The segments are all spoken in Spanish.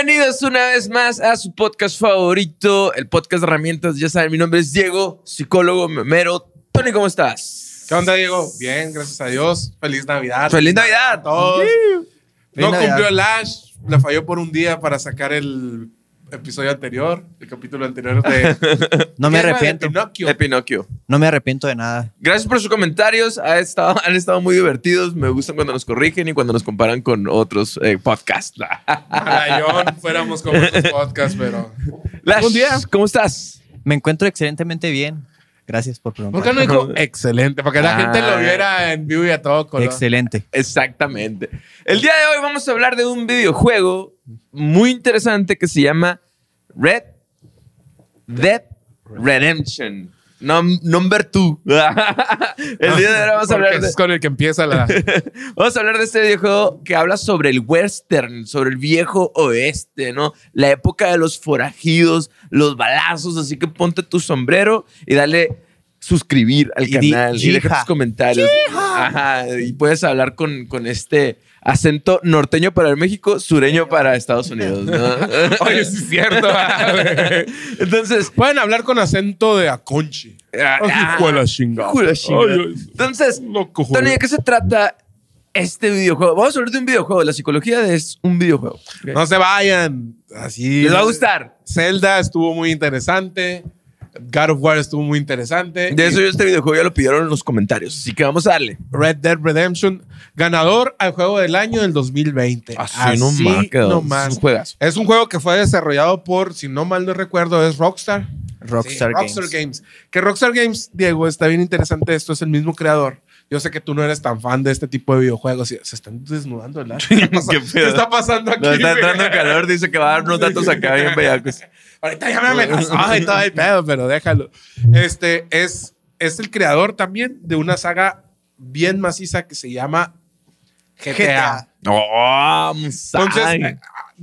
Bienvenidos una vez más a su podcast favorito, el podcast de herramientas. Ya saben, mi nombre es Diego, psicólogo memero. Tony, ¿cómo estás? ¿Qué onda, Diego? Bien, gracias a Dios. Feliz Navidad. ¡Feliz Navidad! a todos. No Navidad. cumplió el Ash, le falló por un día para sacar el episodio anterior, el capítulo anterior de. No me arrepiento. Pinocchio. De Pinocchio. No me arrepiento de nada. Gracias por sus comentarios. Ha estado- han estado muy divertidos. Me gustan cuando nos corrigen y cuando nos comparan con otros eh, podcasts. Yo fuéramos como otros podcasts, pero. Lash, Un día. ¿cómo estás? Me encuentro excelentemente bien. Gracias por preguntar. ¿Por qué no dijo excelente? Para que la Ah. gente lo viera en vivo y a todo color. Excelente. Exactamente. El día de hoy vamos a hablar de un videojuego muy interesante que se llama Red Dead Redemption. Num- number 2. el día de hoy vamos a hablar de, es con el que empieza la. vamos a hablar de este videojuego que habla sobre el western, sobre el viejo oeste, ¿no? La época de los forajidos, los balazos, así que ponte tu sombrero y dale suscribir al Y di, canal y deja "Yija". tus comentarios. Ajá, y puedes hablar con, con este acento norteño para el México, sureño para Estados Unidos, ¿no? Oye, sí es cierto. Entonces, Pueden hablar con acento de Aconchi. Ah, ah, chingada. entonces. Tony, ¿de qué se trata este videojuego? Vamos a hablar de un videojuego. La psicología es un videojuego. No se vayan. Así. ¿Les va a gustar? Zelda estuvo muy interesante. God of War estuvo muy interesante. De eso yo este videojuego ya lo pidieron en los comentarios, así que vamos a darle. Red Dead Redemption, ganador al juego del año del 2020. Así nomás quedó. nomás. Es un juegazo. Es un juego que fue desarrollado por, si no mal no recuerdo, es Rockstar. Rockstar Sí, Games. Rockstar Games. Que Rockstar Games, Diego, está bien interesante esto, es el mismo creador. Yo sé que tú no eres tan fan de este tipo de videojuegos. Se están desnudando, ¿verdad? ¿Qué está pasando, Qué pedo. ¿Qué está pasando aquí? Nos está entrando calor, dice que va a dar unos datos acá bien bellacos. Ahorita ya me amenazó y todo el pedo, pero déjalo. Este es, es el creador también de una saga bien maciza que se llama GTA. GTA. Oh, Entonces,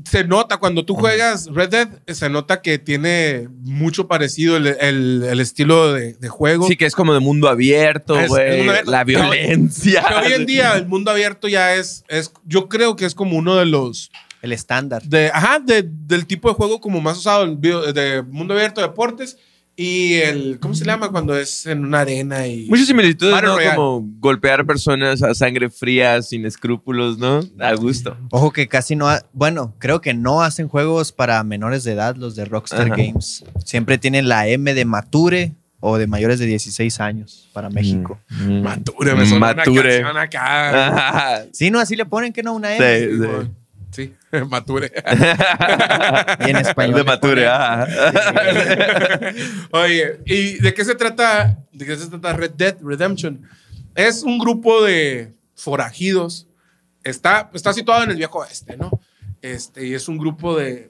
se nota cuando tú juegas Red Dead, se nota que tiene mucho parecido el, el- el estilo de, de juego. sí que es como de mundo abierto, güey. La violencia. Que hoy en día el mundo abierto ya es, es, yo creo que es como uno de los, El estándar. de, ajá, de- del tipo de juego como más usado, el video- de mundo abierto, deportes y el, ¿cómo se llama? Cuando es en una arena y... Muchas similitudes, ¿no? Como golpear personas a sangre fría, sin escrúpulos, ¿no? A gusto. Ojo que casi no. ha- bueno, creo que no hacen juegos para menores de edad los de Rockstar Ajá. Games. Siempre tienen la M de Mature o de mayores de 16 años para México. Mm. Mature, me suena Mature. una canción acá. Ajá. Sí, no, así le ponen que no una M. sí. Sí, mature. Y en español. De Mature, ajá. Oye, ¿y de qué se trata? ¿De qué se trata Red Dead Redemption? Es un grupo de forajidos. Está, está situado en el viejo oeste, ¿no? Este, y es un grupo de,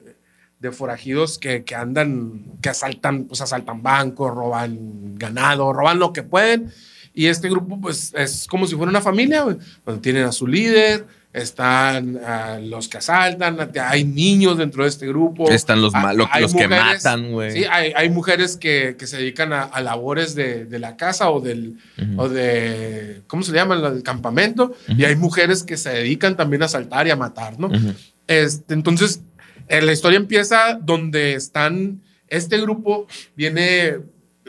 de forajidos que, que andan, que asaltan, pues asaltan bancos, roban ganado, roban lo que pueden. Y este grupo, pues, es como si fuera una familia, donde tienen a su líder, están ah, los que asaltan, hay niños dentro de este grupo. Están los Ah, malos, hay los que matan, güey. Sí, hay, hay mujeres que, que se dedican a, a labores de, de la casa o del, o de, ¿cómo se llama? El campamento. Y hay mujeres que se dedican también a saltar y a matar, ¿no? Este, entonces, eh, la historia empieza donde están, este grupo viene,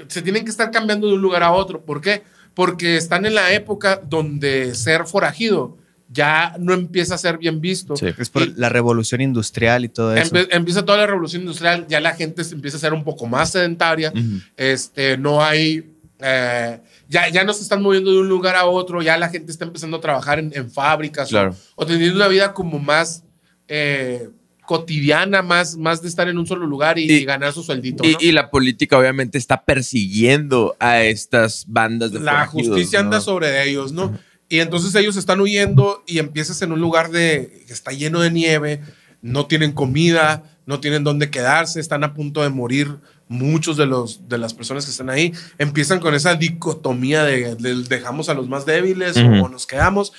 se tienen que estar cambiando de un lugar a otro. ¿Por qué? Porque están en la época donde ser forajido ya no empieza a ser bien visto. Sí. Es por Y- la revolución industrial y todo eso. Empieza toda la revolución industrial, ya la gente se empieza a ser un poco más sedentaria, este, no hay, eh, ya, ya no se están moviendo de un lugar a otro, ya la gente está empezando a trabajar en, en fábricas o- Claro. o, teniendo una vida como más eh, cotidiana, más, más de estar en un solo lugar y, Y- y ganar su sueldito. Y, ¿no? y la política obviamente está persiguiendo a estas bandas de la justicia ¿no? anda sobre ellos, ¿no? Y entonces ellos están huyendo y empiezas en un lugar de que está lleno de nieve, no tienen comida, no tienen dónde quedarse, están a punto de morir muchos de los de las personas que están ahí. Empiezan con esa dicotomía de, de dejamos a los más débiles o nos quedamos.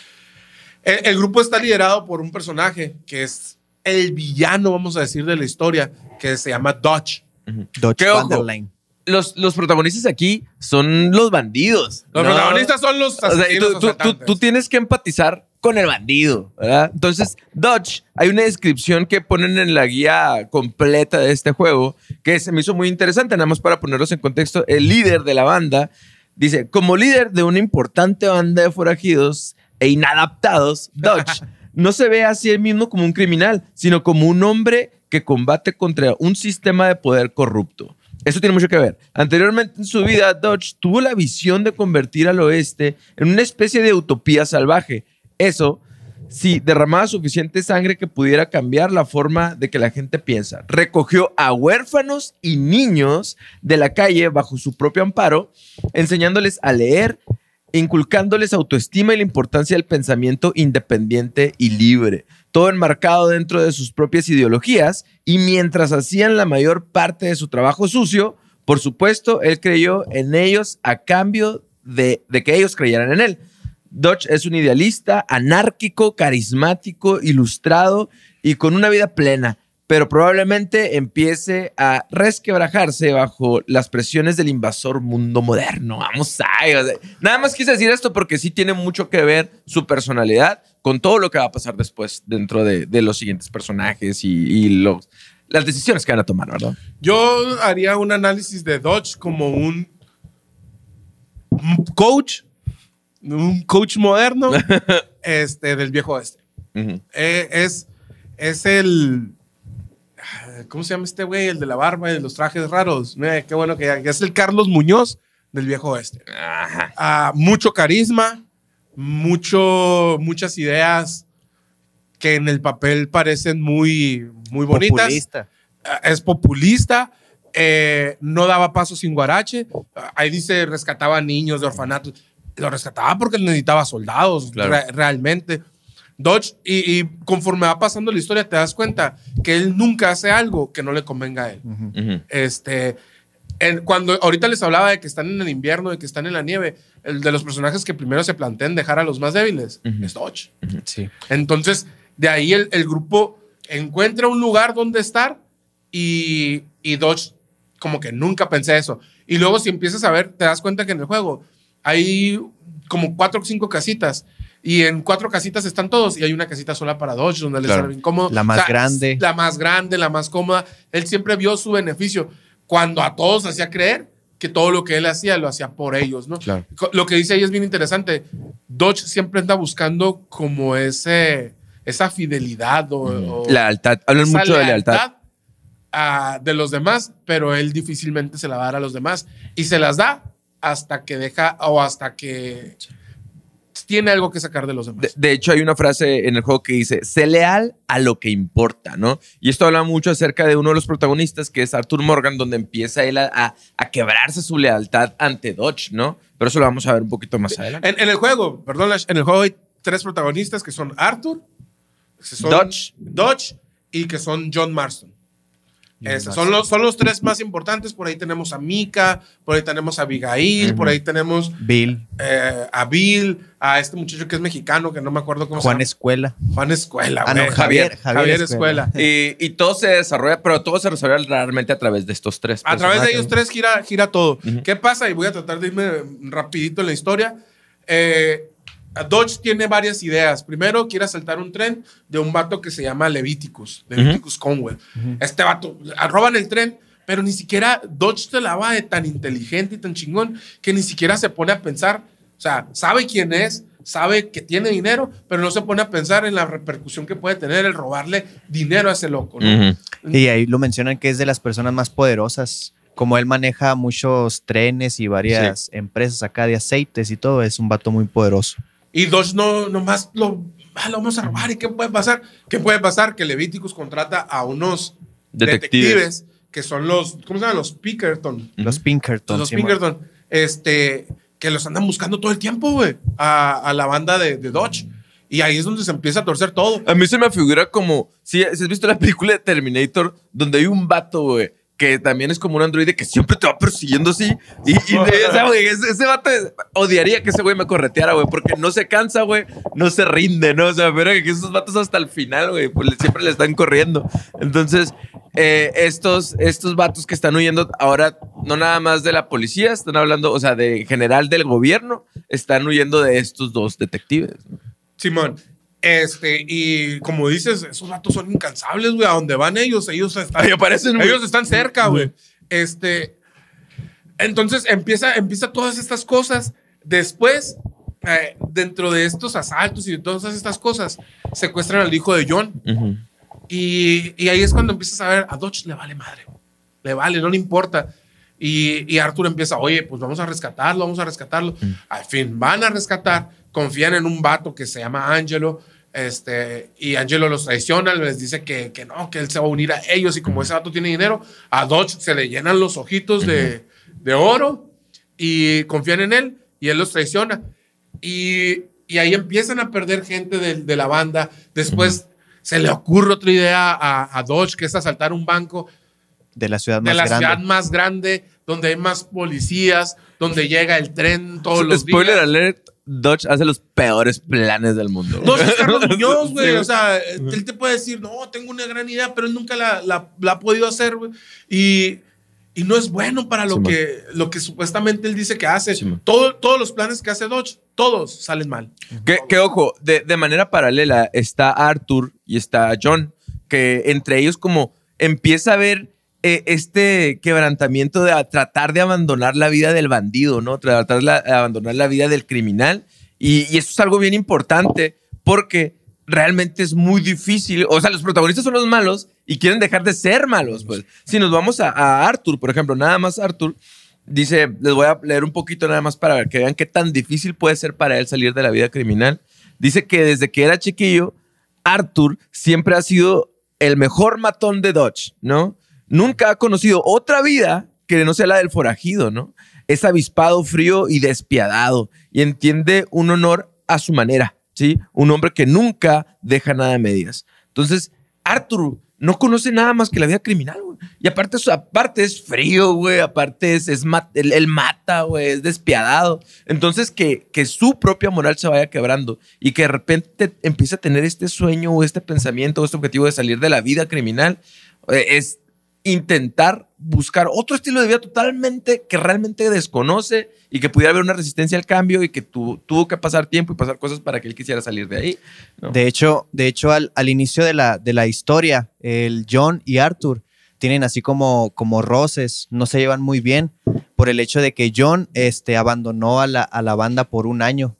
El, el grupo está liderado por un personaje que es el villano, vamos a decir, de la historia, que se llama Dodge. Dodge. Los, los protagonistas aquí son los bandidos. Los ¿no? protagonistas son los O sea, y asesinos tú, tú- tú- asaltantes. tú tienes que empatizar con el bandido, ¿verdad? Entonces, Dodge, hay una descripción que ponen en la guía completa de este juego que se me hizo muy interesante, nada más para ponerlos en contexto. El líder de la banda dice, como líder de una importante banda de forajidos e inadaptados, Dodge no se ve a sí mismo como un criminal, sino como un hombre que combate contra un sistema de poder corrupto. Eso tiene mucho que ver. Anteriormente en su vida, Dodge tuvo la visión de convertir al oeste en una especie de utopía salvaje. Eso si derramaba suficiente sangre que pudiera cambiar la forma de que la gente piensa. Recogió a huérfanos y niños de la calle bajo su propio amparo, enseñándoles a leer, inculcándoles autoestima y la importancia del pensamiento independiente y libre todo enmarcado dentro de sus propias ideologías, y mientras hacían la mayor parte de su trabajo sucio, por supuesto, él creyó en ellos a cambio de, que ellos creyeran en él. Dodge es un idealista, anárquico, carismático, ilustrado y con una vida plena pero probablemente empiece a resquebrajarse bajo las presiones del invasor mundo moderno. Vamos a... nada más quise decir esto porque sí tiene mucho que ver su personalidad con todo lo que va a pasar después dentro de, los siguientes personajes y, los, las decisiones que van a tomar, ¿verdad? Yo haría un análisis de Dodge como un coach, un coach moderno este, del viejo oeste. Eh, es, es el ¿Cómo se llama este güey? El de la barba y de los trajes raros. qué bueno que, es el Carlos Muñoz del viejo oeste. Ah, mucho carisma, mucho, muchas ideas que en el papel parecen muy, muy bonitas. Populista. Ah, es populista. Eh, no daba paso sin guarache. Ahí dice rescataba niños de orfanatos. Lo rescataba porque necesitaba soldados, realmente. Dodge, y, conforme va pasando la historia, te das cuenta que él nunca hace algo que no le convenga a él. Este, cuando ahorita les hablaba de que están en el invierno, de que están en la nieve, el de los personajes que primero se plantean dejar a los más débiles es Dodge. Sí. Entonces, de ahí el, grupo encuentra un lugar donde estar y, y Dodge como que nunca pensé eso. Y luego si empiezas a ver, te das cuenta que en el juego hay como cuatro o cinco casitas y en cuatro casitas están todos y hay una casita sola para Dodge donde les sale incómodo. La más grande. La más grande, la más cómoda. Él siempre vio su beneficio cuando a todos hacía creer que todo lo que él hacía lo hacía por ellos, ¿no? Lo que dice ahí es bien interesante. Dodge siempre anda buscando como ese, esa fidelidad o, lealtad. Hablan mucho de lealtad. de los demás, pero él difícilmente se la va a dar a los demás. Y se las da hasta que deja o hasta que tiene algo que sacar de los demás. De, hecho, hay una frase en el juego que dice, sé leal a lo que importa, ¿no? Y esto habla mucho acerca de uno de los protagonistas, que es Arthur Morgan, donde empieza él a, quebrarse su lealtad ante Dodge, ¿no? Pero eso lo vamos a ver un poquito más adelante. En, el juego, perdón, en el juego hay tres protagonistas que son Arthur, Dodge. Dodge y que son John Marston son, los, son los tres más importantes. Por ahí tenemos a Mika, por ahí tenemos a Abigail, por ahí tenemos Bill. Eh, a Bill, a este muchacho que es mexicano, que no me acuerdo cómo se llama. Juan Escuela. Juan Escuela. Ah, Javier, Javier, Escuela. Y, todo se desarrolla, pero todo se resuelve realmente a través de estos tres. A través de ellos tres gira, gira todo. ¿Qué pasa? Y voy a tratar de irme rapidito en la historia. Eh, Dodge tiene varias ideas. Primero, quiere asaltar un tren de un vato que se llama Leviticus, Leviticus Conwell. Este vato, roban el tren, pero ni siquiera Dodge te la va de tan inteligente y tan chingón que ni siquiera se pone a pensar, o sea, sabe quién es, sabe que tiene dinero, pero no se pone a pensar en la repercusión que puede tener el robarle dinero a ese loco. Y ahí lo mencionan que es de las personas más poderosas como él maneja muchos trenes y varias empresas acá de aceites y todo, es un vato muy poderoso. Y dos no, nomás lo, ah, lo vamos a robar. ¿Y qué puede pasar? ¿Qué puede pasar? Que Leviticus contrata a unos detectives, que son los, ¿cómo se llaman? Los Pinkerton. Los Pinkerton. Los Pinkerton. Este, que los andan buscando todo el tiempo, güey, a, la banda de, Dodge. Y ahí es donde se empieza a torcer todo. A mí se me figura como, si, si has visto la película de Terminator, donde hay un vato, güey, que también es como un androide que siempre te va persiguiendo así. Y, ese, vato odiaría que ese güey me correteara, güey, porque no se cansa, güey, no se rinde, ¿no? O sea, pero que esos vatos hasta el final, güey, pues siempre le están corriendo. Entonces, eh, estos, estos vatos que están huyendo ahora, no nada más de la policía, están hablando, o sea, de general del gobierno, están huyendo de estos dos detectives. Simón. Este, y como dices, esos datos son incansables, güey. A donde van ellos, ellos están, aparecen, güey. ellos están cerca, güey. Este, entonces empieza, empieza todas estas cosas. Después, eh, dentro de estos asaltos y de todas estas cosas, secuestran al hijo de John. Y, y ahí es cuando empiezas a ver, a Dodge le vale madre. Le vale, no le importa. Y, y Arthur empieza, oye, pues vamos a rescatarlo, vamos a rescatarlo. Al fin, van a rescatar, confían en un vato que se llama Angelo. Este, y Angelo los traiciona, les dice que, que no, que él se va a unir a ellos. Y como ese vato tiene dinero, a Dodge se le llenan los ojitos de, de oro y confían en él y él los traiciona. Y, y ahí empiezan a perder gente de, de la banda. Después se le ocurre otra idea a, a Dodge, que es asaltar un banco De la ciudad de más la grande. ciudad más grande, donde hay más policías, donde llega el tren todos los Spoiler días. alert, Dodge hace los peores planes del mundo. Dodge es Carlos Muñoz, güey. O sea, él te puede decir, no, tengo una gran idea, pero él nunca la, la- la ha podido hacer, güey. Y, y no es bueno para lo, Sí, man. que, lo que supuestamente él dice que hace. Sí. Todo- todos los planes que hace Dodge, todos salen mal. Que, que, ojo, de, de manera paralela está Arthur y está John, que entre ellos como empieza a ver eh, este quebrantamiento de tratar de abandonar la vida del bandido, ¿no? Tratar de abandonar la vida del criminal. Y, y eso es algo bien importante porque realmente es muy difícil. O sea, los protagonistas son los malos y quieren dejar de ser malos, pues. Si nos vamos a, a Arthur, por ejemplo, nada más Arthur, Dice, les voy a leer un poquito nada más para que vean qué tan difícil puede ser para él salir de la vida criminal. Dice que desde que era chiquillo, Arthur siempre ha sido el mejor matón de Dodge, ¿no? Nunca ha conocido otra vida que no sea la del forajido, ¿no? Es avispado, frío y despiadado y entiende un honor a su manera, ¿sí? Un hombre que nunca deja nada a medias. Entonces, Arthur no conoce nada más que la vida criminal, güey. Y aparte, es frío, güey. Aparte es, es ma- él, él mata, güey. Es despiadado. Entonces, que, que su propia moral se vaya quebrando y que de repente empiece a tener este sueño o este pensamiento o este objetivo de salir de la vida criminal, eh, es intentar buscar otro estilo de vida totalmente que realmente desconoce y que pudiera haber una resistencia al cambio y que tu- tuvo que pasar tiempo y pasar cosas para que él quisiera salir de ahí. ¿no? De hecho, de hecho al, al inicio de la, de la historia, el John y Arthur tienen así como, como roces, no se llevan muy bien por el hecho de que John este, abandonó a la, a la banda por un año.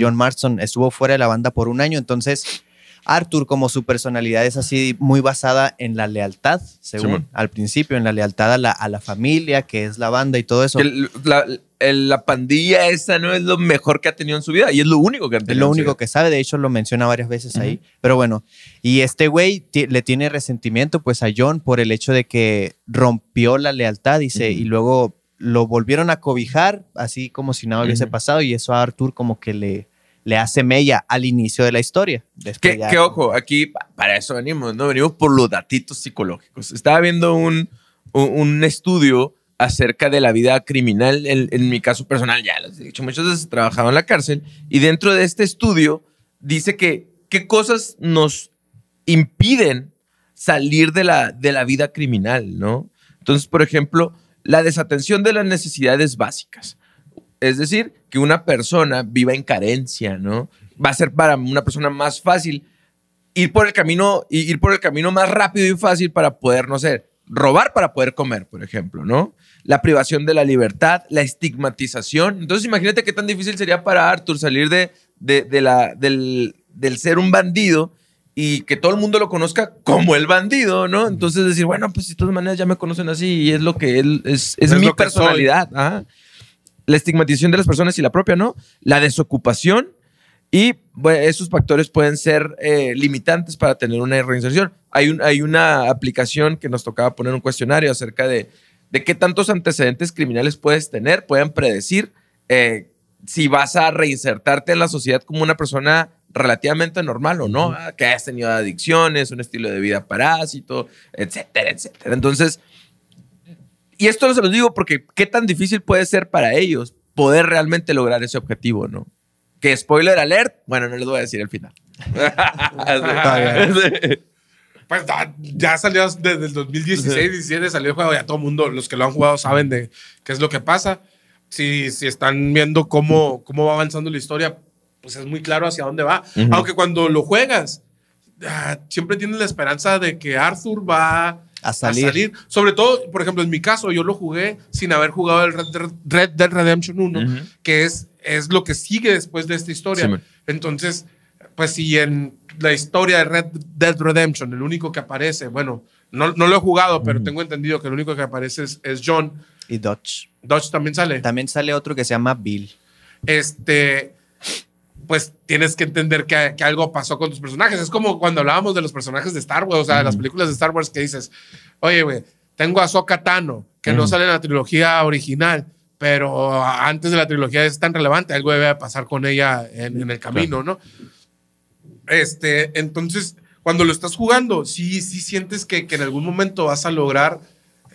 John Marston estuvo fuera de la banda por un año, entonces Arthur como su personalidad es así muy basada en la lealtad, según al principio, en la lealtad a la, a la familia, que es la banda y todo eso. El- la, el- la pandilla esa no es lo mejor que ha tenido en su vida y es lo único que ha tenido. Es lo en su único vida. que sabe, de hecho lo menciona varias veces ahí. Pero bueno, y este güey le tiene resentimiento pues a John por el hecho de que rompió la lealtad dice, y luego lo volvieron a cobijar, así como si nada hubiese pasado, y eso a Arthur como que le, le hace mella al inicio de la historia. Que, ya- que ojo, aquí pa- para eso venimos, ¿no? Venimos por los datitos psicológicos. Estaba viendo un, un, un estudio acerca de la vida criminal, en, en mi caso personal, ya les he dicho, muchas veces he trabajado en la cárcel, y dentro de este estudio dice que qué cosas nos impiden salir de la, de la vida criminal, ¿no? Entonces, por ejemplo, la desatención de las necesidades básicas. Es decir, que una persona viva en carencia, ¿no? Va a ser para una persona más fácil ir por el camino, ir por el camino más rápido y fácil para poder, no sé, robar para poder comer, por ejemplo, ¿no? La privación de la libertad, la estigmatización. Entonces, imagínate qué tan difícil sería para Arthur salir de, de- de la, del, del ser un bandido y que todo el mundo lo conozca como el bandido, ¿no? Entonces decir, bueno, pues de todas maneras ya me conocen así y es lo que él es, es, Es mi personalidad. Ajá. La estigmatización de las personas y la propia, ¿no? La desocupación y bueno, esos factores pueden ser eh, limitantes para tener una reinserción. Hay, un, hay una aplicación que nos tocaba poner un cuestionario acerca de, de qué tantos antecedentes criminales puedes tener, pueden predecir eh, si vas a reinsertarte en la sociedad como una persona relativamente normal o no, Ah, que hayas tenido adicciones, un estilo de vida parásito, etcétera, etcétera. Entonces, y esto no se los digo porque qué tan difícil puede ser para ellos poder realmente lograr ese objetivo, ¿no? Que spoiler alert, bueno, no les voy a decir el final. Pues ya, ya salió desde el 2016, 17 salió el juego, ya todo el mundo, los que lo han jugado saben de qué es lo que pasa. Si, si están viendo cómo, cómo va avanzando la historia, pues es muy claro hacia dónde va. Ujú. Aunque cuando lo juegas, ah, siempre tienes la esperanza de que Arthur va A salir. Sobre todo, por ejemplo, en mi caso, yo lo jugué sin haber jugado el Red, Dead- Red Dead Redemption 1, Ujú. que es, es lo que sigue después de esta historia. Sí. Entonces, pues si en la historia de Red Dead Redemption, el único que aparece, bueno, no, no lo he jugado, pero tengo entendido que el único que aparece es, es John. Y Dodge. Dodge también sale. También sale otro que se llama Bill. Este, pues tienes que entender que, que algo pasó con tus personajes. Es como cuando hablábamos de los personajes de Star Wars, o sea, de las películas de Star Wars que dices, oye, güey, tengo a Ahsoka Tano, que no sale en la trilogía original, pero antes de la trilogía es tan relevante, algo debe pasar con ella en, en el camino, ¿no? Este, entonces, cuando lo estás jugando, sí, sí sientes que, que en algún momento vas a lograr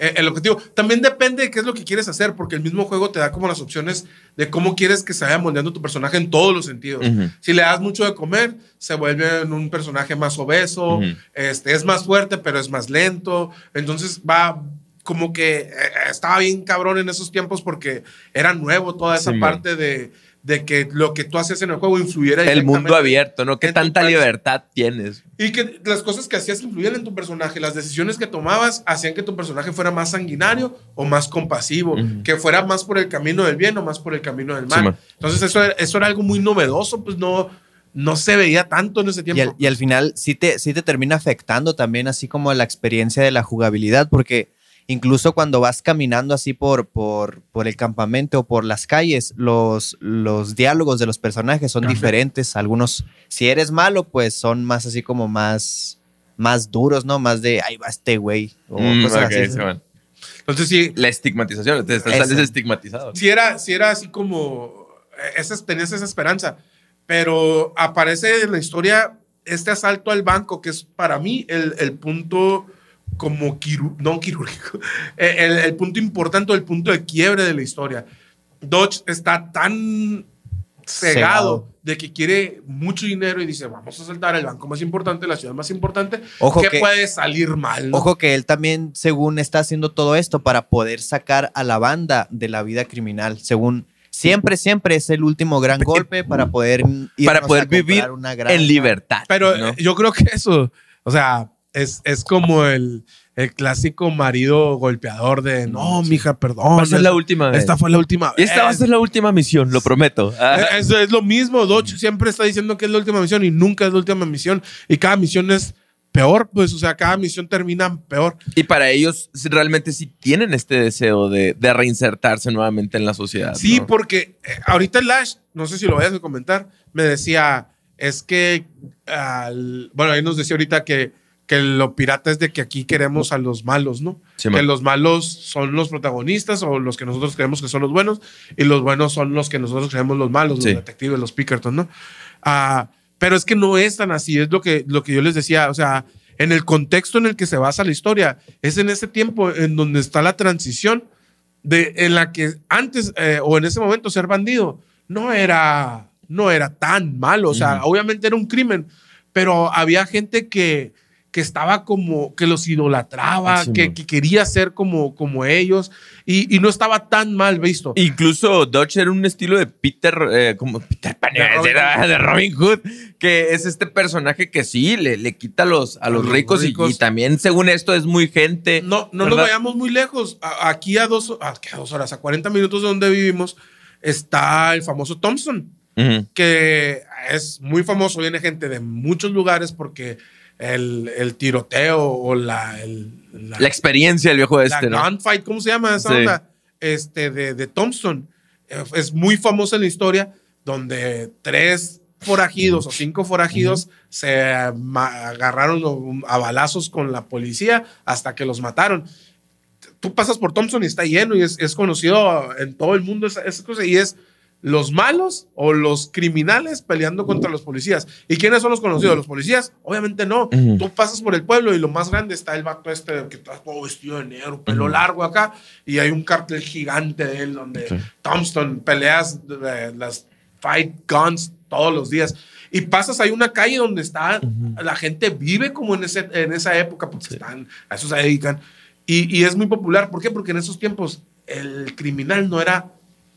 eh, el objetivo. También depende de qué es lo que quieres hacer, porque el mismo juego te da como las opciones de cómo quieres que se vaya moldeando tu personaje en todos los sentidos. Si le das mucho de comer, se vuelve un personaje más obeso, este, es más fuerte, pero es más lento. Entonces va como que eh, estaba bien cabrón en esos tiempos porque era nuevo toda esa Sí, man. parte de, de que lo que tú hacías en el juego influyera El mundo abierto, ¿no? ¿Qué tanta libertad tienes? y que las cosas que hacías influían en tu personaje, las decisiones que tomabas hacían que tu personaje fuera más sanguinario o más compasivo, Ujú. que fuera más por el camino del bien o más por el camino del Sí, mal. man. Entonces eso era, eso era algo muy novedoso, pues no, no se veía tanto en ese Y tiempo. al, y al final sí te, sí te termina afectando también así como la experiencia de la jugabilidad, porque incluso cuando vas caminando así por, por, por el campamento o por las calles, los, los diálogos de los personajes son Cambian. diferentes. Algunos, si eres malo, pues son más así como más, más duros, ¿no? Más de, ahí va este güey. O Mm, cosas ok, así. sí, man. Entonces sí, La estigmatización, te estás sales estigmatizado. sí era, sí era así como, eh, esa, tenías esa esperanza, pero aparece en la historia este asalto al banco, que es para mí el, el punto como quiru- no quirúrgico, el, el punto importante, el punto de quiebre de la historia. Dodge está tan cegado, Cegado. de que quiere mucho dinero y dice, vamos a asaltar el banco más importante, la ciudad más importante, Ojo que, que- puede salir mal. ¿no? Ojo que él también, según está haciendo todo esto para poder sacar a la banda de la vida criminal, según siempre, siempre es el último gran golpe para poder Para poder vivir una granja. en libertad. Pero ¿no? eh, yo creo que eso, o sea, es, es como el, el clásico marido golpeador de, no, mija, perdón. Va a ser la esta- última vez. Esta fue la última Y esta va a vez". ser la última misión, lo prometo. Eso es lo mismo. Dodge siempre está diciendo que es la última misión y nunca es la última misión. Y cada misión es peor, pues, o sea, cada misión termina peor. y para ellos realmente sí tienen este deseo de, de reinsertarse nuevamente en la sociedad. Sí, ¿no? porque eh, ahorita el Lash, no sé si lo vayas a comentar, me decía, es que, al- bueno, ahí nos decía ahorita que, que lo pirata es de que aquí queremos a los malos, ¿no? Sí, que los malos son los protagonistas o los que nosotros creemos que son los buenos y los buenos son los que nosotros creemos los malos, los Sí. detectives, los Pickerton, ¿no? Ah, pero es que no es tan así, es lo que, lo que yo les decía, o sea, en el contexto en el que se basa la historia, es en ese tiempo en donde está la transición de, en la que antes eh, o en ese momento ser bandido no era, no era tan malo, o sea, obviamente era un crimen, pero había gente que, que estaba como, que los idolatraba, Sí, que, que quería ser como, como ellos y, y no estaba tan mal visto. Incluso Dodge era un estilo de Peter, eh, como Peter Pan, De decir, Robin ah, de Robin Hood, que es este personaje que sí, le, le quita a los, a los los ricos, y- ricos. Y, también, según esto, es muy gente. No, no nos vayamos muy lejos. A- aquí a dos, a, a dos horas, a 40 minutos de donde vivimos, está el famoso Thompson. Que es muy famoso, viene gente de muchos lugares porque el, el tiroteo o la, el- la, La experiencia del viejo la este, ¿no? gunfight, ¿cómo se llama esa Sí. onda? Este, de, de Thompson. Eh, Es muy famosa en la historia donde tres forajidos o cinco forajidos se agarraron a balazos con la policía hasta que los mataron. Tú pasas por Thompson y está lleno y es, es conocido en todo el mundo esa, esa cosa y es los malos o los criminales peleando contra los policías. ¿Y quiénes son los conocidos? ¿Los policías? Obviamente no. Ujú. Tú pasas por el pueblo y lo más grande está el vato este que está todo vestido de negro, pelo largo acá, y hay un cartel gigante de él donde Sí. Thompson peleas eh, las fight guns todos los días. Y pasas hay una calle donde está la gente vive como en, ese, en esa época porque están a eso se dedican y, y es muy popular. ¿Por qué? Porque en esos tiempos el criminal no era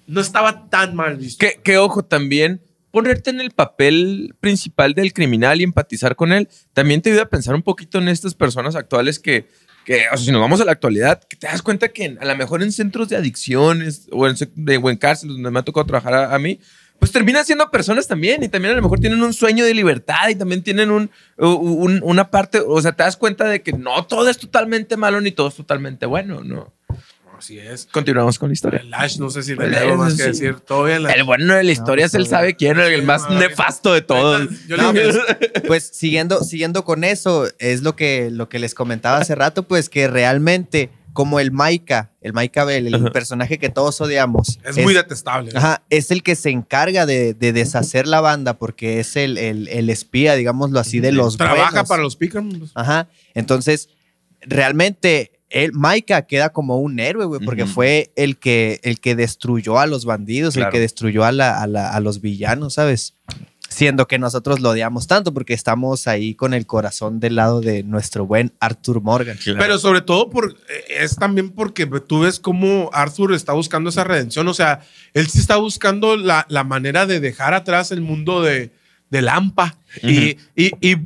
no estaba tan mal visto. Que, ojo también, ponerte en el papel principal del criminal y empatizar con él, también te ayuda a pensar un poquito en estas personas actuales que, que o sea, si nos vamos a la actualidad, que te das cuenta que a lo mejor en centros de adicciones o en, o en cárceles donde me ha tocado trabajar a, mí, pues terminan siendo personas también y también a lo mejor tienen un sueño de libertad y también tienen un- una parte, o sea, te das cuenta de que no todo es totalmente malo ni todo es totalmente bueno, ¿no? Así es. Continuamos con la historia. El Ash, no sé si le tengo más que decir. Todo bien. la- El bueno de la historia es él sabe quién, el más nefasto de todos. No, Pues siguiendo, siguiendo con eso, es lo que, lo que les comentaba hace rato, pues que realmente, como el Maika, el Maika Bell, el Ajá. personaje que todos odiamos, es muy detestable. ¿no? ajá, es el que se encarga de, de deshacer la banda porque es el, el- el espía, digámoslo así, de los Trabaja buenos. para los Pickerman. Ajá. Entonces, realmente, él, Maika queda como un héroe, güey, porque fue el que, el que destruyó a los bandidos, Claro. el que destruyó a, la- a la- a los villanos, ¿sabes? Siendo que nosotros lo odiamos tanto porque estamos ahí con el corazón del lado de nuestro buen Arthur Morgan. Pero sobre todo por, eh, es también porque tú ves cómo Arthur está buscando esa redención. O sea, él sí está buscando la, la manera de dejar atrás el mundo de, de Lampa y, y- y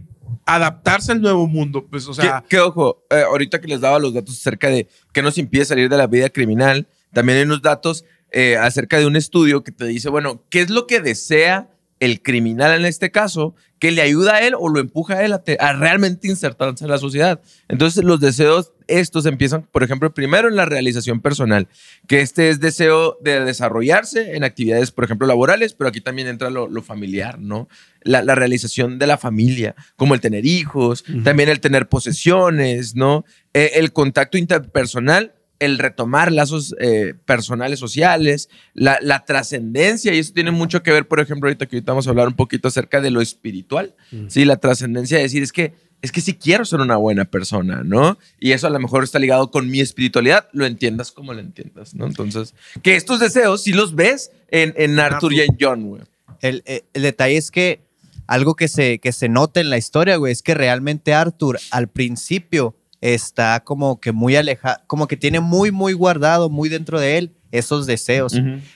adaptarse al nuevo mundo. Pues, o sea, que, que, ojo, eh, ahorita que les daba los datos acerca de qué nos impide salir de la vida criminal, también hay unos datos eh, acerca de un estudio que te dice, bueno, ¿qué es lo que desea el criminal en este caso que le ayuda a él o lo empuja a él a, te- a realmente insertarse en la sociedad? Entonces los deseos estos empiezan, por ejemplo, primero en la realización personal, que este es deseo de desarrollarse en actividades, por ejemplo, laborales, pero aquí también entra lo, lo familiar, ¿no? La, la realización de la familia, como el tener hijos, también el tener posesiones, ¿no? Eh, el contacto interpersonal, el retomar lazos eh, personales, sociales, la, la trascendencia, y eso tiene mucho que ver, por ejemplo, ahorita que ahorita vamos a hablar un poquito acerca de lo espiritual, ¿sí? La trascendencia de decir, es que, es que sí quiero ser una buena persona, ¿no? Y eso a lo mejor está ligado con mi espiritualidad, lo entiendas como lo entiendas, ¿no? Entonces, que estos deseos, si los ves en, en Arthur y en John, güey. El, el- el detalle es que algo que se, que se nota en la historia, güey, es que realmente Arthur al principio está como que muy alejado, como que tiene muy, muy guardado, muy dentro de él esos deseos.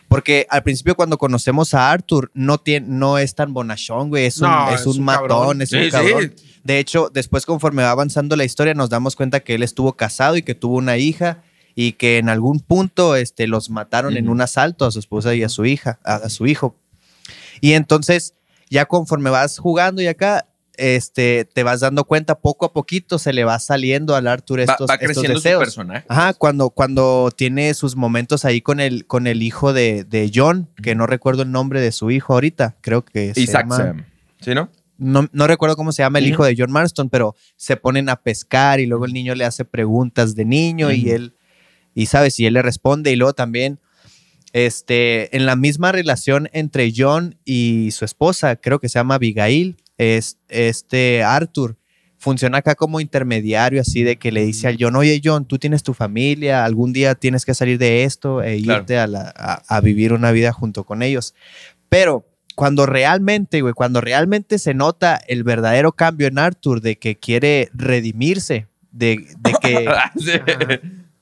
Porque al principio cuando conocemos a Arthur no, tiene, no es tan bonachón, güey, es un, es es un un matón, cabrón. es Sí, un sí. cabrón. De hecho, después conforme va avanzando la historia nos damos cuenta que él estuvo casado y que tuvo una hija y que en algún punto este, los mataron en un asalto a su esposa y a su hija, a, a su hijo. Y entonces, ya conforme vas jugando y acá, este, te vas dando cuenta poco a poquito se le va saliendo al Arthur estos, va estos su deseos. personaje. Ajá, cuando, cuando tiene sus momentos ahí con el, con el hijo de, de John, que no recuerdo el nombre de su hijo ahorita, creo que se Isaac llama- Sam. ¿Sí, no? no, no recuerdo cómo se llama el hijo de John Marston, pero se ponen a pescar y luego el niño le hace preguntas de niño y él, y sabes, y él le responde y luego también, este, en la misma relación entre John y su esposa, creo que se llama Abigail, es, este Arthur funciona acá como intermediario, así de que le dice al John, oye John, tú tienes tu familia, algún día tienes que salir de esto e Claro. irte a, la- a- a vivir una vida junto con ellos. Pero cuando realmente, güey, cuando realmente se nota el verdadero cambio en Arthur de que quiere redimirse, de, de que...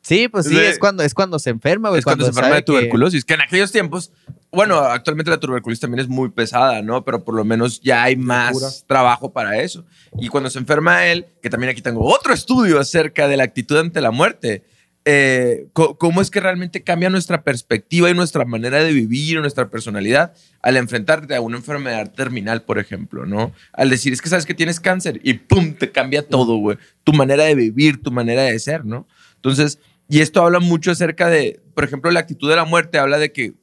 Sí. sí, pues sí, Sí. es cuando, es cuando se enferma, güey. es cuando, se enferma de que- tuberculosis, que... en aquellos tiempos, bueno, actualmente la tuberculosis también es muy pesada, ¿no? Pero por lo menos ya hay más trabajo para eso. Y cuando se enferma él, que también aquí tengo otro estudio acerca de la actitud ante la muerte, eh, cómo es que realmente cambia nuestra perspectiva y nuestra manera de vivir, nuestra personalidad, al enfrentarte a una enfermedad terminal, por ejemplo, ¿no? Al decir, es que sabes que tienes cáncer y ¡pum! te cambia todo, güey. Tu manera de vivir, tu manera de ser, ¿no? Entonces, y esto habla mucho acerca de, por ejemplo, la actitud de la muerte, habla de que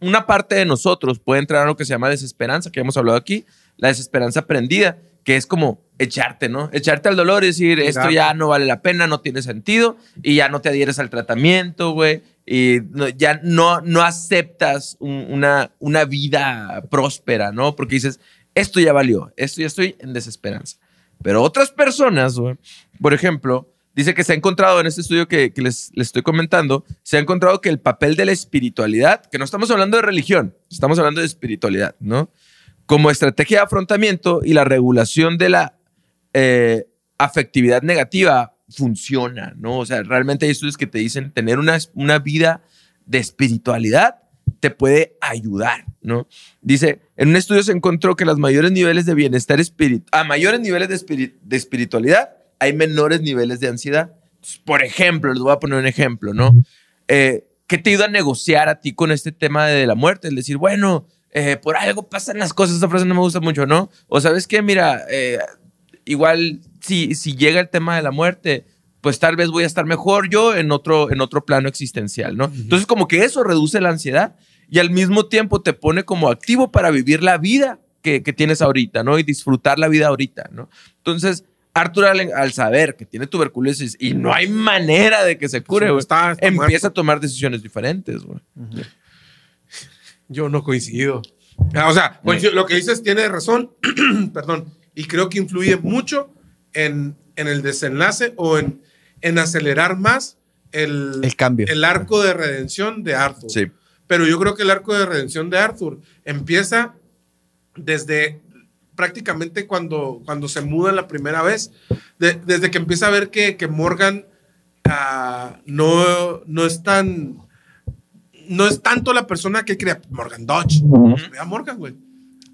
una parte de nosotros puede entrar a lo que se llama desesperanza, que hemos hablado aquí, la desesperanza aprendida, que es como echarte, ¿no? Echarte al dolor y decir, esto ya no vale la pena, no tiene sentido, y ya no te adhieres al tratamiento, güey, y no- ya no, no aceptas un- una, una vida próspera, ¿no? Porque dices, esto ya valió, esto ya estoy en desesperanza. Pero otras personas, güey, por ejemplo, dice que se ha encontrado en este estudio que, les, les estoy comentando, se ha encontrado que el papel de la espiritualidad, que no estamos hablando de religión, estamos hablando de espiritualidad, ¿no? Como estrategia de afrontamiento y la regulación de la eh, afectividad negativa funciona, ¿no? O sea, realmente hay estudios que te dicen tener una, una vida de espiritualidad te puede ayudar, ¿no? Dice, En un estudio se encontró que los mayores niveles de bienestar espiritual, a mayores niveles de, espiri- de espiritualidad, hay menores niveles de ansiedad. Entonces, Por ejemplo, les voy a poner un ejemplo, ¿no? Eh, ¿Qué te ayuda a negociar a ti con este tema de la muerte? El decir, bueno, eh, por algo pasan las cosas. Esta frase no me gusta mucho, ¿no? O sabes qué, mira, eh, igual si, si llega el tema de la muerte, pues tal vez voy a estar mejor yo en otro, en otro plano existencial, ¿no? Entonces como que eso reduce la ansiedad y al mismo tiempo te pone como activo para vivir la vida que, que tienes ahorita, ¿no? Y disfrutar la vida ahorita, ¿no? Entonces, Arthur al, al saber que tiene tuberculosis y no hay manera de que se cure, está- está empieza muerto. a tomar decisiones diferentes, güey. Yo no coincido. O sea, coincido. lo que dices tiene razón, perdón, y creo que influye mucho en, en el desenlace o en, en acelerar más el, El cambio. el arco de redención de Arthur. Sí. Pero yo creo que el arco de redención de Arthur empieza desde prácticamente cuando, cuando se muda la primera vez, de- desde que empieza a ver que, que Morgan ah, no, no es tan... No es tanto la persona que crea Morgan Dodge. Ve a Morgan, güey.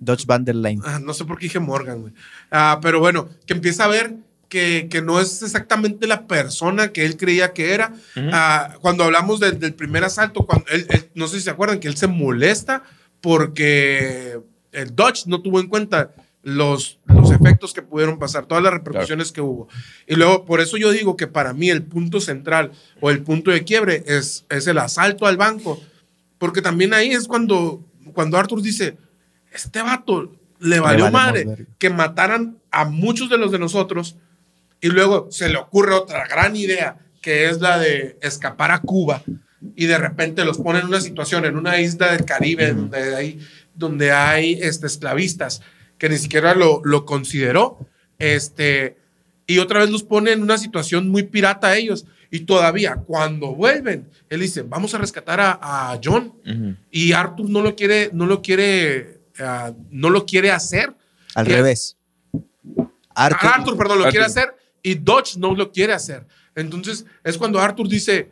Dodge Van der Lane. Ah, no sé por qué dije Morgan, güey. Ah, pero bueno, que empieza a ver que, que no es exactamente la persona que él creía que era. Ah, cuando hablamos del- del primer asalto, cuando él, él- no sé si se acuerdan que él se molesta porque el Dodge no tuvo en cuenta los, los efectos que pudieron pasar, todas las repercusiones que hubo. Y luego, por eso yo digo que para mí el punto central o el punto de quiebre es, es el asalto al banco. Porque también ahí es cuando, cuando Arthur dice, este vato le valió vale madre verga". que mataran a muchos de los de nosotros y luego se le ocurre otra gran idea que es la de escapar a Cuba y de repente los pone en una situación en una isla del Caribe donde hay, donde hay este, esclavistas que ni siquiera lo, lo consideró este, y otra vez los pone en una situación muy pirata a ellos y todavía cuando vuelven él dice vamos a rescatar a, a John y Arthur no lo quiere, no lo quiere, ah, no lo quiere hacer. Al Y- revés. Arthur, Arthur, perdón, lo Arthur. quiere hacer y Dodge no lo quiere hacer. Entonces es cuando Arthur dice,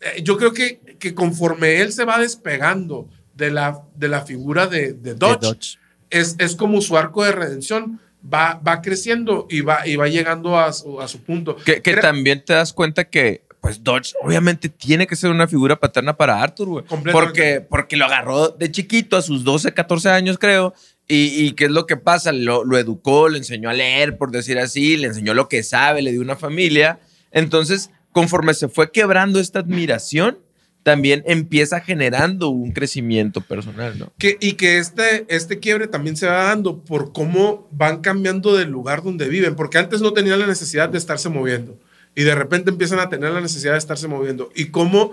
eh, yo creo que, que conforme él se va despegando de la, de la figura de, de de Dodge, Dodge. Es, es como su arco de redención va, va creciendo y va, y va llegando a su, a su punto. Que, que Era- también te das cuenta que, pues, Dodge obviamente tiene que ser una figura paterna para Arthur, güey. Porque, porque lo agarró de chiquito, a sus 12, 14 años, creo. Y, y ¿qué es lo que pasa? Lo, lo educó, le enseñó a leer, por decir así, le enseñó lo que sabe, le dio una familia. Entonces, conforme se fue quebrando esta admiración, también empieza generando un crecimiento personal, ¿no? Que, y que este, este quiebre también se va dando por cómo van cambiando del lugar donde viven, porque antes no tenían la necesidad de estarse moviendo y de repente empiezan a tener la necesidad de estarse moviendo y cómo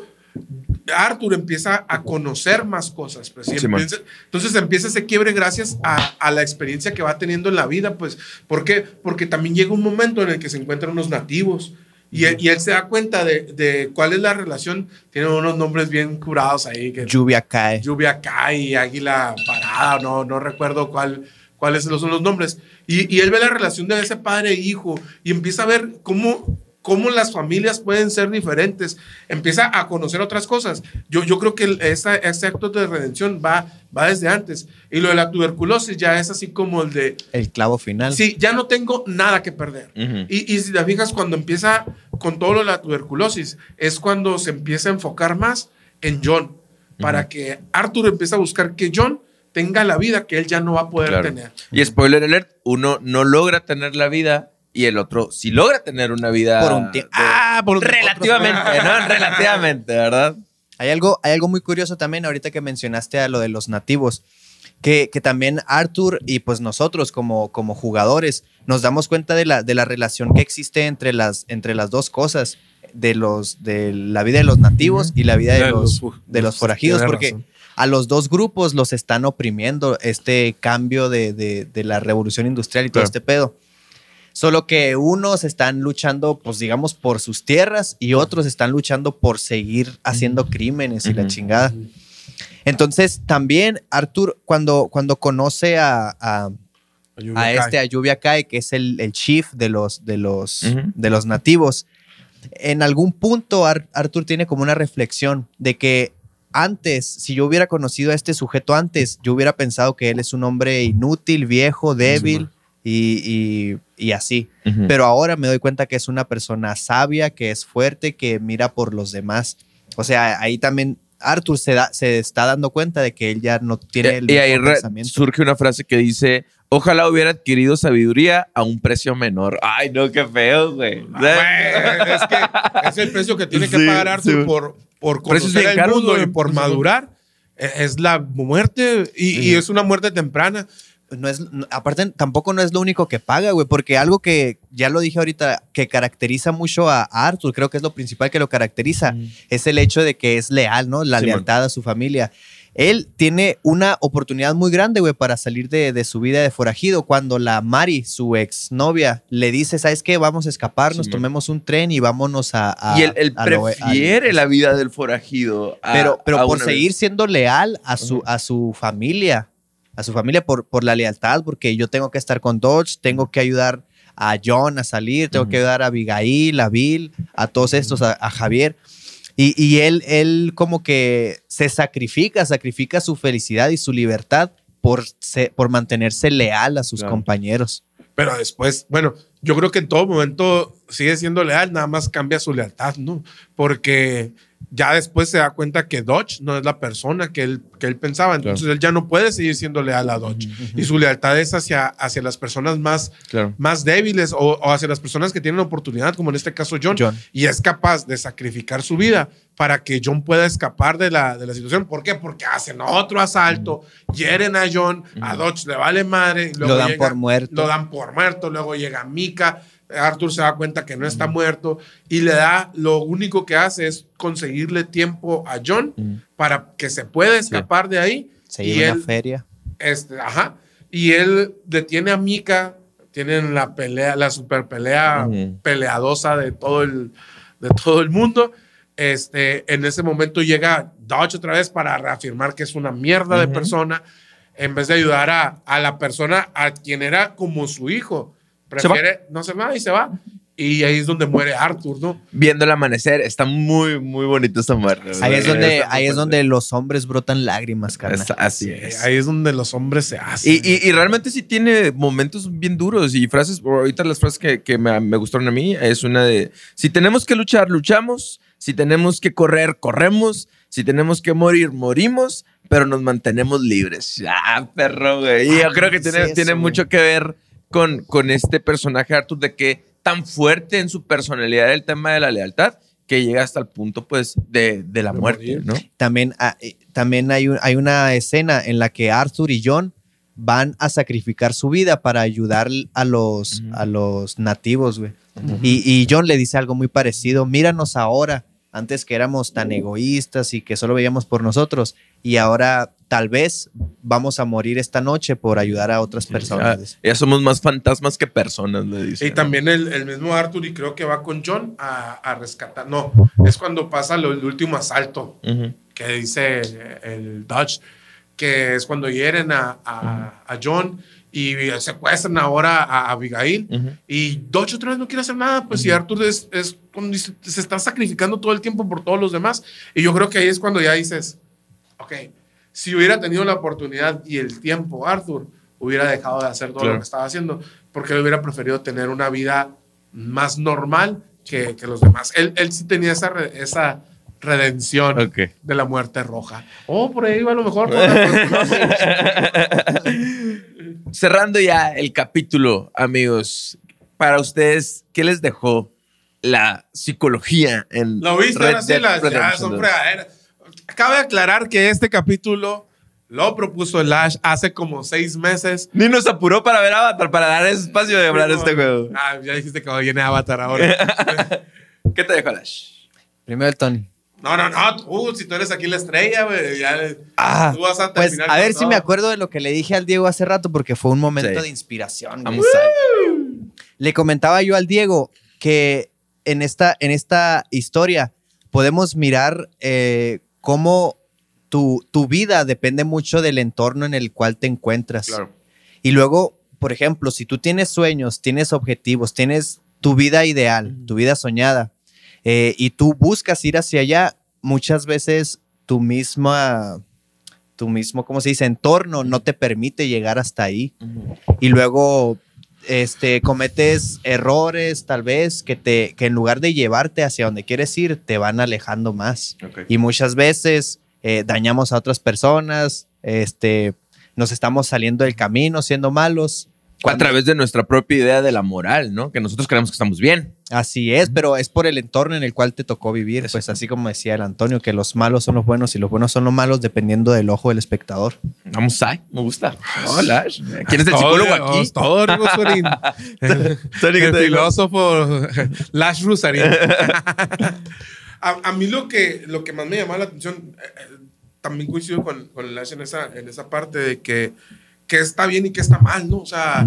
Arthur empieza a conocer más cosas. Pues, empieza- entonces empieza ese quiebre gracias a, a la experiencia que va teniendo en la vida, pues, ¿por qué? Porque también llega un momento en el que se encuentran unos nativos. Y, él- y él se da cuenta de, de cuál es la relación. Tienen unos nombres bien curados ahí. Que, Lluvia cae. Lluvia cae, Águila Parada, no, no recuerdo cuál, cuáles son los nombres. Y, y él ve la relación de ese padre e hijo y empieza a ver cómo, cómo las familias pueden ser diferentes. Empieza a conocer otras cosas. Yo, yo creo que esa, ese acto de redención va, va desde antes. Y lo de la tuberculosis ya es así como el de, El clavo final. sí, ya no tengo nada que perder. Y, y si te fijas, cuando empieza con todo lo de la tuberculosis, es cuando se empieza a enfocar más en John, para que Arthur empiece a buscar que John tenga la vida que él ya no va a poder Claro. tener. Y spoiler alert, uno no logra tener la vida y el otro sí logra tener una vida. Por un tiempo. de- Ah, por un Relativamente, ¿no? Relativamente, ¿verdad? Hay algo, hay algo muy curioso también ahorita que mencionaste a lo de los nativos, que, que también Arthur y pues nosotros como, como jugadores nos damos cuenta de la, de la relación que existe entre las, entre las dos cosas, de, los, de la vida de los nativos y la vida de, De los, de los forajidos, porque razón. a los dos grupos los están oprimiendo este cambio de, de- de la revolución industrial y todo Claro. este pedo. Solo que unos están luchando, pues digamos, por sus tierras y otros están luchando por seguir haciendo crímenes y la chingada. Entonces, también Arthur, cuando, cuando conoce a, a, a este, a Lluvia Kai, que es el, el chief de los, de, los, de los nativos, en algún punto Ar- Arthur tiene como una reflexión de que antes, si yo hubiera conocido a este sujeto antes, yo hubiera pensado que él es un hombre inútil, viejo, débil y, y- y así. Pero ahora me doy cuenta que es una persona sabia, que es fuerte, que mira por los demás. O sea, ahí también Arthur se, da, se está dando cuenta de que él ya no tiene el y ahí re- pensamiento. surge una frase que dice, ojalá hubiera adquirido sabiduría a un precio menor. Ay, no, qué feo, güey. Ah, güey, es que es el precio que tiene que Sí, pagar Arthur sí. por, por conocer el mundo y por madurar. E- Es la muerte y, y es una muerte temprana. No es, no- aparte, tampoco no es lo único que paga, güey, porque algo que ya lo dije ahorita, que caracteriza mucho a, a Arthur, creo que es lo principal que lo caracteriza, es el hecho de que es leal, ¿no? La Simón. lealtad a su familia. Él tiene una oportunidad muy grande, güey, para salir de, de su vida de forajido. Cuando la Mari, su exnovia, le dice, ¿sabes qué? Vamos a escaparnos, Simón. tomemos un tren y vámonos a... a- y él, él a lo- prefiere al- la vida del forajido. a- pero, pero a por seguir vez. siendo leal a su, a su familia, a su familia por, por la lealtad, porque yo tengo que estar con Dodge, tengo que ayudar a John a salir, tengo que Ujú. ayudar a Abigail, a Bill, a todos estos, a, a Javier. Y, y él, él como que se sacrifica, sacrifica su felicidad y su libertad por, se- por mantenerse leal a sus Claro. compañeros. Pero después, bueno, yo creo que en todo momento sigue siendo leal, nada más cambia su lealtad, ¿no? Porque ya después se da cuenta que Dodge no es la persona que él, que él pensaba, entonces él ya no puede seguir siendo leal a Dodge. Y su lealtad es hacia, hacia las personas más, Claro. más débiles o, o hacia las personas que tienen oportunidad, como en este caso John, John. y es capaz de sacrificar su vida para que John pueda escapar de la, de la situación. ¿Por qué? Porque hacen otro asalto, hieren a John, a Dodge le vale madre, luego Lo dan llega- por muerto. Lo dan por muerto, luego llega Mika, Arthur se da cuenta que no está muerto y le da, lo único que hace es conseguirle tiempo a John para que se pueda escapar de ahí. Se y lleva él, una feria. este, ajá. Y él detiene a Mika, tienen la pelea, la super pelea peleadosa de todo el, de todo el mundo. Este, en ese momento llega Dodge otra vez para reafirmar que es una mierda de persona, en vez de ayudar a, a la persona a quien era como su hijo. Se. Prefiere, no se va y se va. Y ahí es donde muere Arthur, ¿no? Viendo el amanecer, está muy, muy bonito esta muerte. Ahí es donde, ahí es donde los hombres brotan lágrimas, carnal. Está- así es. Ahí es donde los hombres se hacen. Y, y- y realmente sí tiene momentos bien duros y frases, ahorita las frases que, que me, me gustaron a mí es una de, si tenemos que luchar, luchamos, si tenemos que correr, corremos, si tenemos que morir, morimos, pero nos mantenemos libres. Ah, perro, güey. Y yo Ah, creo que ¿qué tiene, es eso, tiene mucho que ver con, con este personaje Arthur de que tan fuerte en su personalidad el tema de la lealtad que llega hasta el punto pues de, de la muerte. ¿no? También, ah, eh, también hay, un- hay una escena en la que Arthur y John van a sacrificar su vida para ayudar a los, a los nativos, güey. y, y John le dice algo muy parecido, míranos ahora, antes que éramos tan egoístas y que solo veíamos por nosotros, y ahora tal vez vamos a morir esta noche por ayudar a otras Ya, personas. ya somos más fantasmas que personas, le dice. Y ¿no? también el, el mismo Arthur, y creo que va con John a, a rescatar. No, es cuando pasa lo- el último asalto Ujú. que dice el Dutch, que es cuando hieren a, a- a John y secuestran ahora a Abigail. Ujú. Y Dodge otra vez no quiere hacer nada, pues y Arthur es, es cuando se está sacrificando todo el tiempo por todos los demás. Y yo creo que ahí es cuando ya dices, ok, si hubiera tenido la oportunidad y el tiempo, Arthur hubiera dejado de hacer todo Claro. lo que estaba haciendo, porque él hubiera preferido tener una vida más normal que, que los demás. Él, él sí tenía esa, esa redención Ok. de la muerte roja. Oh, por ahí va a lo mejor. Cerrando ya el capítulo, amigos, para ustedes, ¿qué les dejó la psicología en Lo viste, Red ahora sí, Dead las ya Redemption son 2? fregaderas. Cabe aclarar que este capítulo lo propuso el Ash hace como seis meses. Ni nos apuró para ver Avatar, para dar espacio de hablar de este juego. Ah, ya dijiste que viene Avatar ahora. ¿Qué te dejó Lash? Primero el Tony. no, no, no, tú, si tú eres aquí la estrella, güey, ya Ah, tú vas a Pues a ver si todo. me acuerdo de lo que le dije al Diego hace rato porque fue un momento Sí. de inspiración. güey. Vamos a Le comentaba yo al Diego que en esta, en esta historia podemos mirar eh, cómo tu, tu vida depende mucho del entorno en el cual te encuentras. Claro. Y luego, por ejemplo, si tú tienes sueños, tienes objetivos, tienes tu vida ideal, tu vida soñada, eh, y tú buscas ir hacia allá, muchas veces tu misma, tu mismo, ¿cómo se dice? Entorno no te permite llegar hasta ahí. Y luego, este, cometes errores, tal vez, que, te, que en lugar de llevarte hacia donde quieres ir, te van alejando más. Y muchas veces eh, dañamos a otras personas, este, nos estamos saliendo del camino, siendo malos. A través de nuestra propia idea de la moral, ¿no? Que nosotros creemos que estamos bien. Así es, pero es por el entorno en el cual te tocó vivir, pues así como decía el Antonio, que los malos son los buenos y los buenos son los malos dependiendo del ojo del espectador. Vamos a, me gusta. Hola. ¿Quién es el psicólogo aquí? Todo, el, filósofo Lash Rusarín. a, a mí lo que, lo que más me llamaba la atención, eh, eh, también coincido con, con Lash en esa, en esa parte de que, que está bien y que está mal, ¿no? O sea,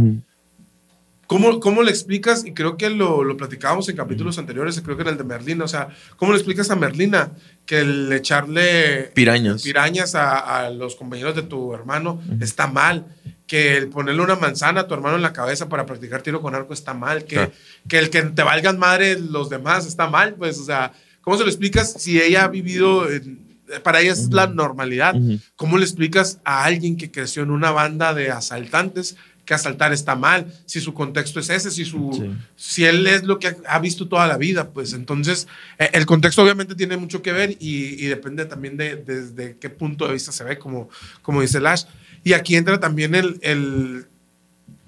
¿Cómo, ¿Cómo le explicas? Y creo que lo, lo platicábamos en capítulos anteriores, creo que en el de Merlina. O sea, ¿cómo le explicas a Merlina que el echarle Pirañas. pirañas a, a los compañeros de tu hermano está mal? Que el ponerle una manzana a tu hermano en la cabeza para practicar tiro con arco está mal. Que, Claro. que el que te valgan madre los demás está mal. Pues, o sea, ¿cómo se lo explicas si ella ha vivido, en- para ella es la normalidad? ¿Cómo le explicas a alguien que creció en una banda de asaltantes que asaltar está mal? Si su contexto es ese, si, su, Sí. si él es lo que ha, visto toda la vida, pues entonces eh, el contexto obviamente tiene mucho que ver y, y depende también de desde qué punto de vista se ve, como, como dice Lash. Y aquí entra también el, el,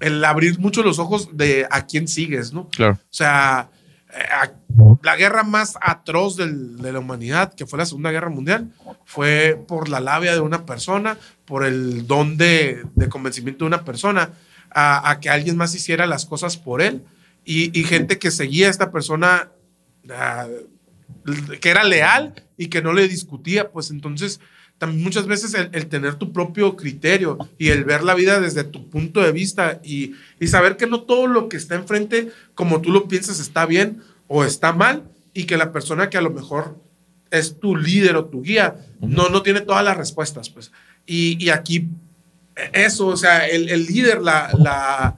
el abrir mucho los ojos de a quién sigues, ¿no? Claro. O sea, la guerra más atroz de la humanidad, que fue la Segunda Guerra Mundial, fue por la labia de una persona, por el don de, convencimiento de una persona, a, que alguien más hiciera las cosas por él. Y, y gente que seguía a esta persona, ah, que era leal y que no le discutía, pues entonces también muchas veces el, el tener tu propio criterio y el ver la vida desde tu punto de vista y, y saber que no todo lo que está enfrente como tú lo piensas está bien o está mal y que la persona que a lo mejor es tu líder o tu guía no, no tiene todas las respuestas, pues. Y, y aquí eso, o sea, el, el líder, la, la,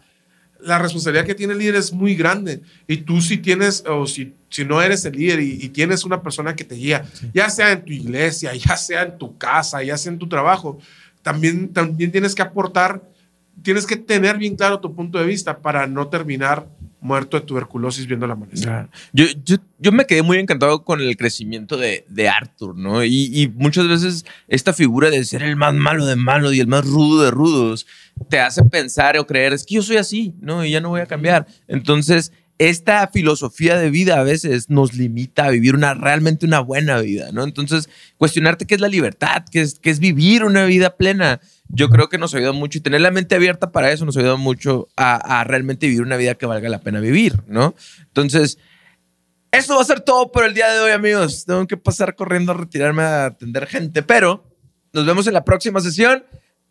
la responsabilidad que tiene el líder es muy grande. Y tú si tienes, o si, si no eres el líder y, y tienes una persona que te guía, ya sea en tu iglesia, ya sea en tu casa, ya sea en tu trabajo, también, también tienes que aportar, tienes que tener bien claro tu punto de vista para no terminar muerto de tuberculosis viendo la amanecer. Yo, yo, yo me quedé muy encantado con el crecimiento de, de Arthur, ¿no? Y, y muchas veces esta figura de ser el más malo de malo y el más rudo de rudos te hace pensar o creer, es que yo soy así, ¿no? Y ya no voy a cambiar. Entonces, esta filosofía de vida a veces nos limita a vivir una realmente una buena vida, ¿no? Entonces, cuestionarte qué es la libertad, qué es, qué es vivir una vida plena. Yo creo que nos ayuda mucho y tener la mente abierta para eso nos ayuda mucho a, realmente vivir una vida que valga la pena vivir, ¿no? Entonces, eso va a ser todo por el día de hoy, amigos. Tengo que pasar corriendo a retirarme a atender gente, pero nos vemos en la próxima sesión.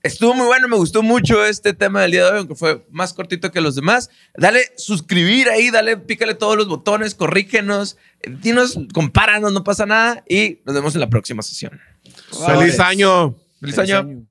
Estuvo muy bueno, me gustó mucho este tema del día de hoy, aunque fue más cortito que los demás. Dale suscribir ahí, dale, pícale todos los botones, corrígenos, dinos, compáranos, no pasa nada y nos vemos en la próxima sesión. ¡Feliz año! Feliz año.